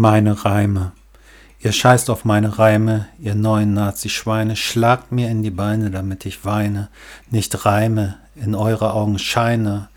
Meine Reime. Ihr scheißt auf meine Reime, ihr neuen Nazi-Schweine, schlagt mir in die Beine, damit ich weine. Nicht Reime, in eure Augen scheine.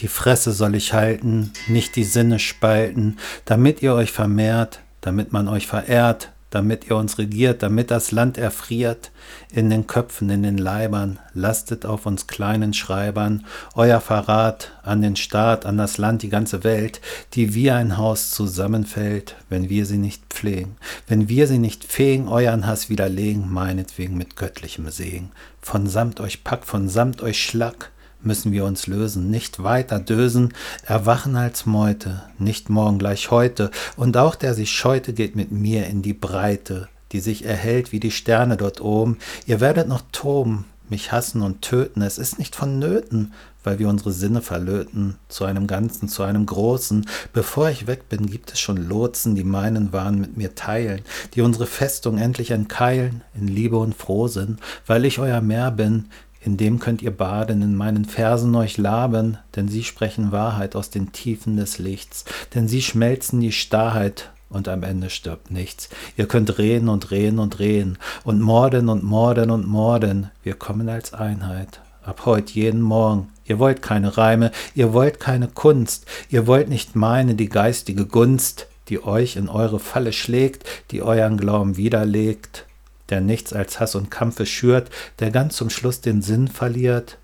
Die Fresse soll ich halten, nicht die Sinne spalten, damit ihr euch vermehrt, damit man euch verehrt, damit ihr uns regiert, damit das Land erfriert, in den Köpfen, in den Leibern, lastet auf uns kleinen Schreibern, euer Verrat an den Staat, an das Land, die ganze Welt, die wie ein Haus zusammenfällt, wenn wir sie nicht pflegen, wenn wir sie nicht fegen, euren Hass widerlegen, meinetwegen mit göttlichem Segen, von samt euch Pack, von samt euch Schlag, müssen wir uns lösen, nicht weiter dösen, erwachen als Meute, nicht morgen gleich heute, und auch der sich scheute, geht mit mir in die Breite, die sich erhält wie die Sterne dort oben. Ihr werdet noch toben, mich hassen und töten, es ist nicht vonnöten, weil wir unsere Sinne verlöten, zu einem Ganzen, zu einem Großen. Bevor ich weg bin, gibt es schon Lotsen, die meinen Wahn mit mir teilen, die unsere Festung endlich entkeilen, in Liebe und Frohsinn, weil ich euer Meer bin, in dem könnt ihr baden, in meinen Versen euch laben, denn sie sprechen Wahrheit aus den Tiefen des Lichts, denn sie schmelzen die Starrheit und am Ende stirbt nichts. Ihr könnt reden und reden und reden und morden und morden und morden. Wir kommen als Einheit. Ab heut jeden Morgen. Ihr wollt keine Reime, ihr wollt keine Kunst, ihr wollt nicht meine die geistige Gunst, die euch in eure Falle schlägt, die euren Glauben widerlegt der nichts als Hass und Kampfe schürt, der ganz zum Schluss den Sinn verliert,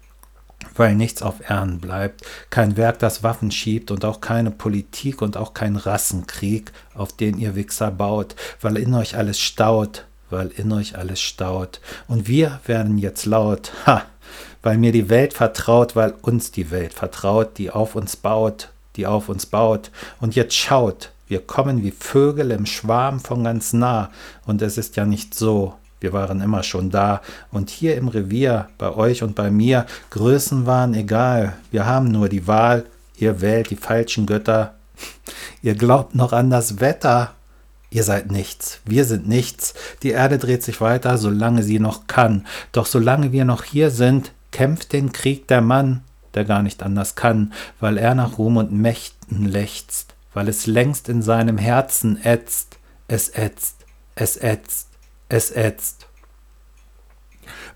weil nichts auf Erden bleibt, kein Werk, das Waffen schiebt und auch keine Politik und auch kein Rassenkrieg, auf den ihr Wichser baut, weil in euch alles staut, weil in euch alles staut. Und wir werden jetzt laut, ha, weil mir die Welt vertraut, weil uns die Welt vertraut, die auf uns baut, die auf uns baut. Und jetzt schaut, wir kommen wie Vögel im Schwarm von ganz nah, und es ist ja nicht so. Wir waren immer schon da, und hier im Revier, bei euch und bei mir, Größen waren egal, wir haben nur die Wahl, ihr wählt die falschen Götter, ihr glaubt noch an das Wetter, Ihr seid nichts, wir sind nichts, die Erde dreht sich weiter, solange sie noch kann, doch solange wir noch hier sind, kämpft den Krieg der Mann, der gar nicht anders kann, weil er nach Ruhm und Mächten lechzt weil es längst in seinem Herzen ätzt, es ätzt, es ätzt, es ätzt.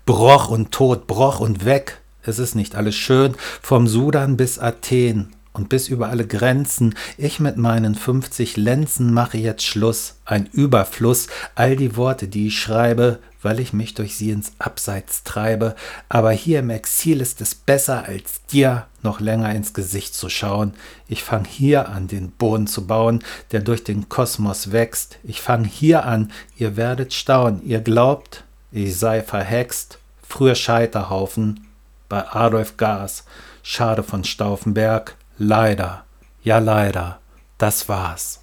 Broch und Tod, Broch und weg, es ist nicht alles schön, vom Sudan bis Athen, und bis über alle Grenzen. Ich mit meinen 50 Lenzen mache jetzt Schluss, ein Überfluss, all die Worte, die ich schreibe, weil ich mich durch sie ins Abseits treibe. Aber hier im Exil ist es besser, als dir noch länger ins Gesicht zu schauen. Ich fang hier an, den Boden zu bauen, der durch den Kosmos wächst. Ich fang hier an, ihr werdet staunen. Ihr glaubt, ich sei verhext. Früher Scheiterhaufen bei Adolf Gas. Schade von Stauffenberg. Leider, ja leider, das war's.